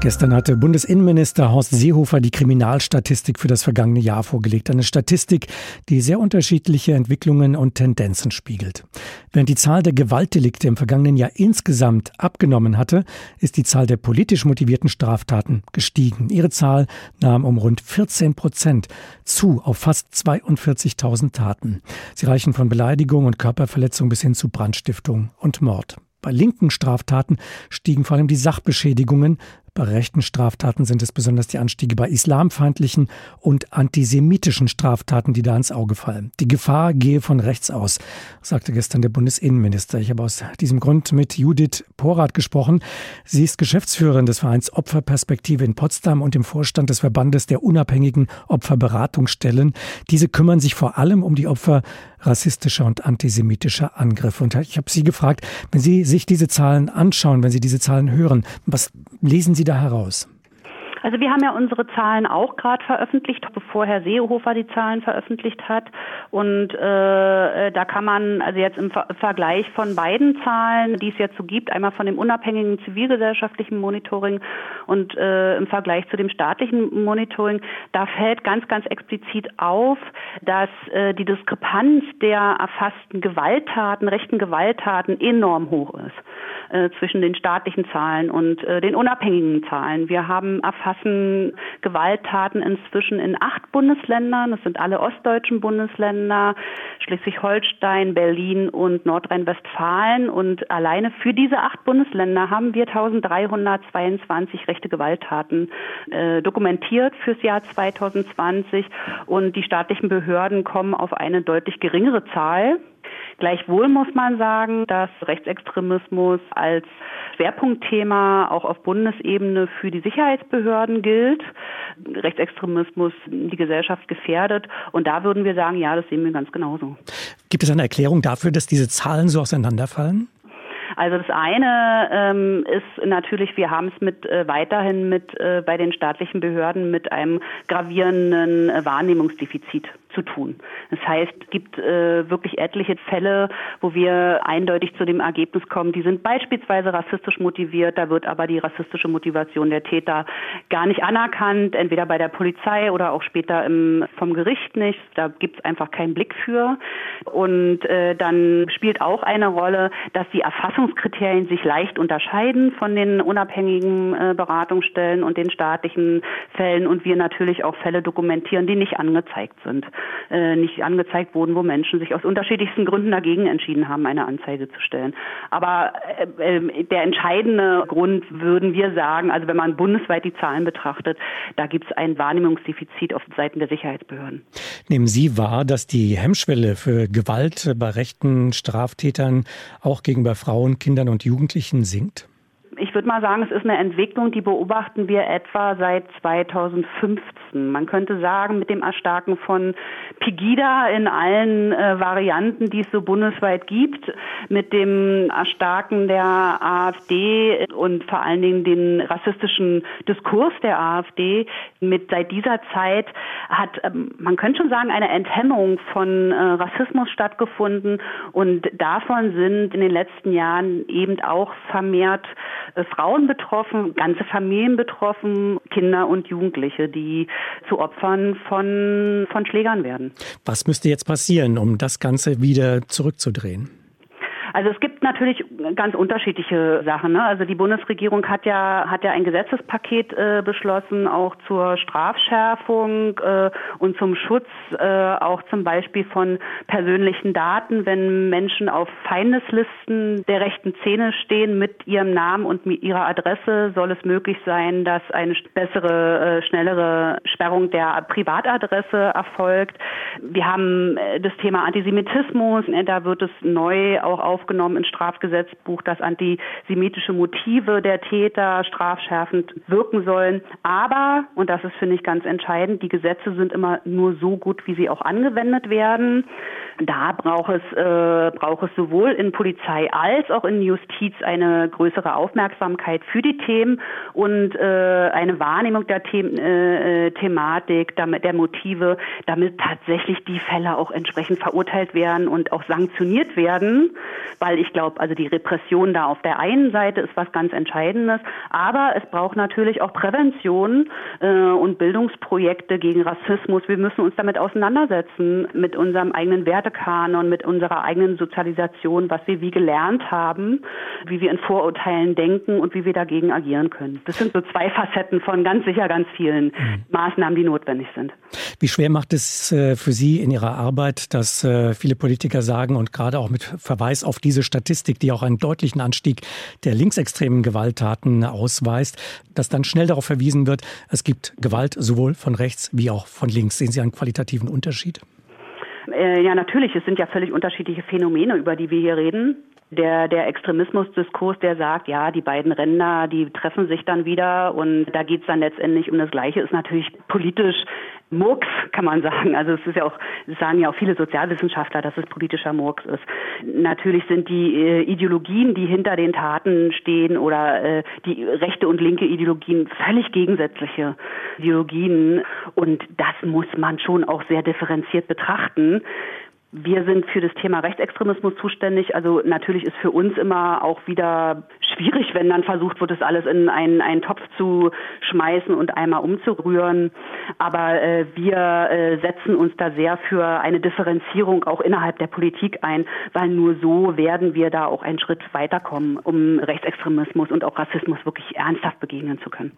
Gestern hatte Bundesinnenminister Horst Seehofer die Kriminalstatistik für das vergangene Jahr vorgelegt. Eine Statistik, die sehr unterschiedliche Entwicklungen und Tendenzen spiegelt. Während die Zahl der Gewaltdelikte im vergangenen Jahr insgesamt abgenommen hatte, ist die Zahl der politisch motivierten Straftaten gestiegen. Ihre Zahl nahm um rund 14 Prozent zu auf fast 42.000 Taten. Sie reichen von Beleidigung und Körperverletzung bis hin zu Brandstiftung und Mord. Bei linken Straftaten stiegen vor allem die Sachbeschädigungen, bei rechten Straftaten sind es besonders die Anstiege bei islamfeindlichen und antisemitischen Straftaten, die da ins Auge fallen. Die Gefahr gehe von rechts aus, sagte gestern der Bundesinnenminister. Ich habe aus diesem Grund mit Judith Porath gesprochen. Sie ist Geschäftsführerin des Vereins Opferperspektive in Potsdam und im Vorstand des Verbandes der unabhängigen Opferberatungsstellen. Diese kümmern sich vor allem um die Opfer rassistischer und antisemitischer Angriffe. Und ich habe Sie gefragt, wenn Sie sich diese Zahlen anschauen, wenn Sie diese Zahlen hören, was lesen Sie da heraus? Also wir haben ja unsere Zahlen auch gerade veröffentlicht, bevor Herr Seehofer die Zahlen veröffentlicht hat. Und äh, äh, da kann man also jetzt im Ver Vergleich von beiden Zahlen, die es jetzt so gibt, einmal von dem unabhängigen zivilgesellschaftlichen Monitoring und äh, im Vergleich zu dem staatlichen Monitoring, da fällt ganz, ganz explizit auf, dass äh, die Diskrepanz der erfassten Gewalttaten, rechten Gewalttaten enorm hoch ist äh, zwischen den staatlichen Zahlen und äh, den unabhängigen Zahlen. Wir haben erfasst umfassen Gewalttaten inzwischen in acht Bundesländern. Das sind alle ostdeutschen Bundesländer, Schleswig-Holstein, Berlin und Nordrhein-Westfalen. Und alleine für diese acht Bundesländer haben wir 1322 rechte Gewalttaten äh, dokumentiert fürs Jahr 2020. Und die staatlichen Behörden kommen auf eine deutlich geringere Zahl. Gleichwohl muss man sagen, dass Rechtsextremismus als Schwerpunktthema auch auf Bundesebene für die Sicherheitsbehörden gilt. Rechtsextremismus die Gesellschaft gefährdet. Und da würden wir sagen, ja, das sehen wir ganz genauso. Gibt es eine Erklärung dafür, dass diese Zahlen so auseinanderfallen? Also das eine ähm, ist natürlich, wir haben es mit äh, weiterhin mit äh, bei den staatlichen Behörden mit einem gravierenden äh, Wahrnehmungsdefizit zu tun. Das heißt, es gibt äh, wirklich etliche Fälle, wo wir eindeutig zu dem Ergebnis kommen, die sind beispielsweise rassistisch motiviert, da wird aber die rassistische Motivation der Täter gar nicht anerkannt, entweder bei der Polizei oder auch später im, vom Gericht nicht. Da gibt es einfach keinen Blick für. Und äh, dann spielt auch eine Rolle, dass die Erfassungskriterien sich leicht unterscheiden von den unabhängigen äh, Beratungsstellen und den staatlichen Fällen und wir natürlich auch Fälle dokumentieren, die nicht angezeigt sind äh, nicht angezeigt wurden, wo Menschen sich aus unterschiedlichsten Gründen dagegen entschieden haben, eine Anzeige zu stellen. Aber äh, äh, der entscheidende Grund würden wir sagen, also wenn man bundesweit die Zahlen betrachtet, da gibt es ein Wahrnehmungsdefizit auf Seiten der Sicherheitsbehörden. Nehmen Sie wahr, dass die Hemmschwelle für Gewalt bei rechten Straftätern auch gegenüber Frauen, Kindern und Jugendlichen sinkt? Ich würde mal sagen, es ist eine Entwicklung, die beobachten wir etwa seit 2015. Man könnte sagen, mit dem Erstarken von Pegida in allen äh, Varianten, die es so bundesweit gibt, mit dem Erstarken der AfD und vor allen Dingen den rassistischen Diskurs der AfD, mit seit dieser Zeit hat, ähm, man könnte schon sagen, eine Enthemmung von äh, Rassismus stattgefunden und davon sind in den letzten Jahren eben auch vermehrt Frauen betroffen, ganze Familien betroffen, Kinder und Jugendliche, die zu Opfern von, von Schlägern werden. Was müsste jetzt passieren, um das Ganze wieder zurückzudrehen? Also es gibt natürlich ganz unterschiedliche Sachen. Ne? Also die Bundesregierung hat ja hat ja ein Gesetzespaket äh, beschlossen, auch zur Strafschärfung äh, und zum Schutz äh, auch zum Beispiel von persönlichen Daten, wenn Menschen auf Feindeslisten der rechten Szene stehen mit ihrem Namen und ihrer Adresse, soll es möglich sein, dass eine bessere, äh, schnellere Sperrung der Privatadresse erfolgt. Wir haben äh, das Thema Antisemitismus, da wird es neu auch auf aufgenommen ins Strafgesetzbuch, dass antisemitische Motive der Täter strafschärfend wirken sollen. Aber, und das ist, finde ich, ganz entscheidend, die Gesetze sind immer nur so gut, wie sie auch angewendet werden. Da braucht es, äh, braucht es sowohl in Polizei als auch in Justiz eine größere Aufmerksamkeit für die Themen und äh, eine Wahrnehmung der The äh, äh, Thematik, damit, der Motive, damit tatsächlich die Fälle auch entsprechend verurteilt werden und auch sanktioniert werden. Weil ich glaube, also die Repression da auf der einen Seite ist was ganz Entscheidendes, aber es braucht natürlich auch Prävention äh, und Bildungsprojekte gegen Rassismus. Wir müssen uns damit auseinandersetzen, mit unserem eigenen Wertekanon, mit unserer eigenen Sozialisation, was wir wie gelernt haben, wie wir in Vorurteilen denken und wie wir dagegen agieren können. Das sind so zwei Facetten von ganz sicher ganz vielen mhm. Maßnahmen, die notwendig sind. Wie schwer macht es äh, für Sie in Ihrer Arbeit, dass äh, viele Politiker sagen und gerade auch mit Verweis auf diese Statistik, die auch einen deutlichen Anstieg der linksextremen Gewalttaten ausweist, dass dann schnell darauf verwiesen wird, es gibt Gewalt sowohl von rechts wie auch von links. Sehen Sie einen qualitativen Unterschied? Äh, ja, natürlich. Es sind ja völlig unterschiedliche Phänomene, über die wir hier reden der, der Extremismusdiskurs, der sagt, ja, die beiden Ränder, die treffen sich dann wieder und da geht's dann letztendlich um das Gleiche, ist natürlich politisch Murks, kann man sagen. Also es ist ja auch, sagen ja auch viele Sozialwissenschaftler, dass es politischer Murks ist. Natürlich sind die äh, Ideologien, die hinter den Taten stehen oder äh, die rechte und linke Ideologien völlig gegensätzliche Ideologien und das muss man schon auch sehr differenziert betrachten. Wir sind für das Thema Rechtsextremismus zuständig. Also natürlich ist für uns immer auch wieder schwierig, wenn dann versucht wird, das alles in einen, einen Topf zu schmeißen und einmal umzurühren. Aber äh, wir äh, setzen uns da sehr für eine Differenzierung auch innerhalb der Politik ein, weil nur so werden wir da auch einen Schritt weiterkommen, um Rechtsextremismus und auch Rassismus wirklich ernsthaft begegnen zu können.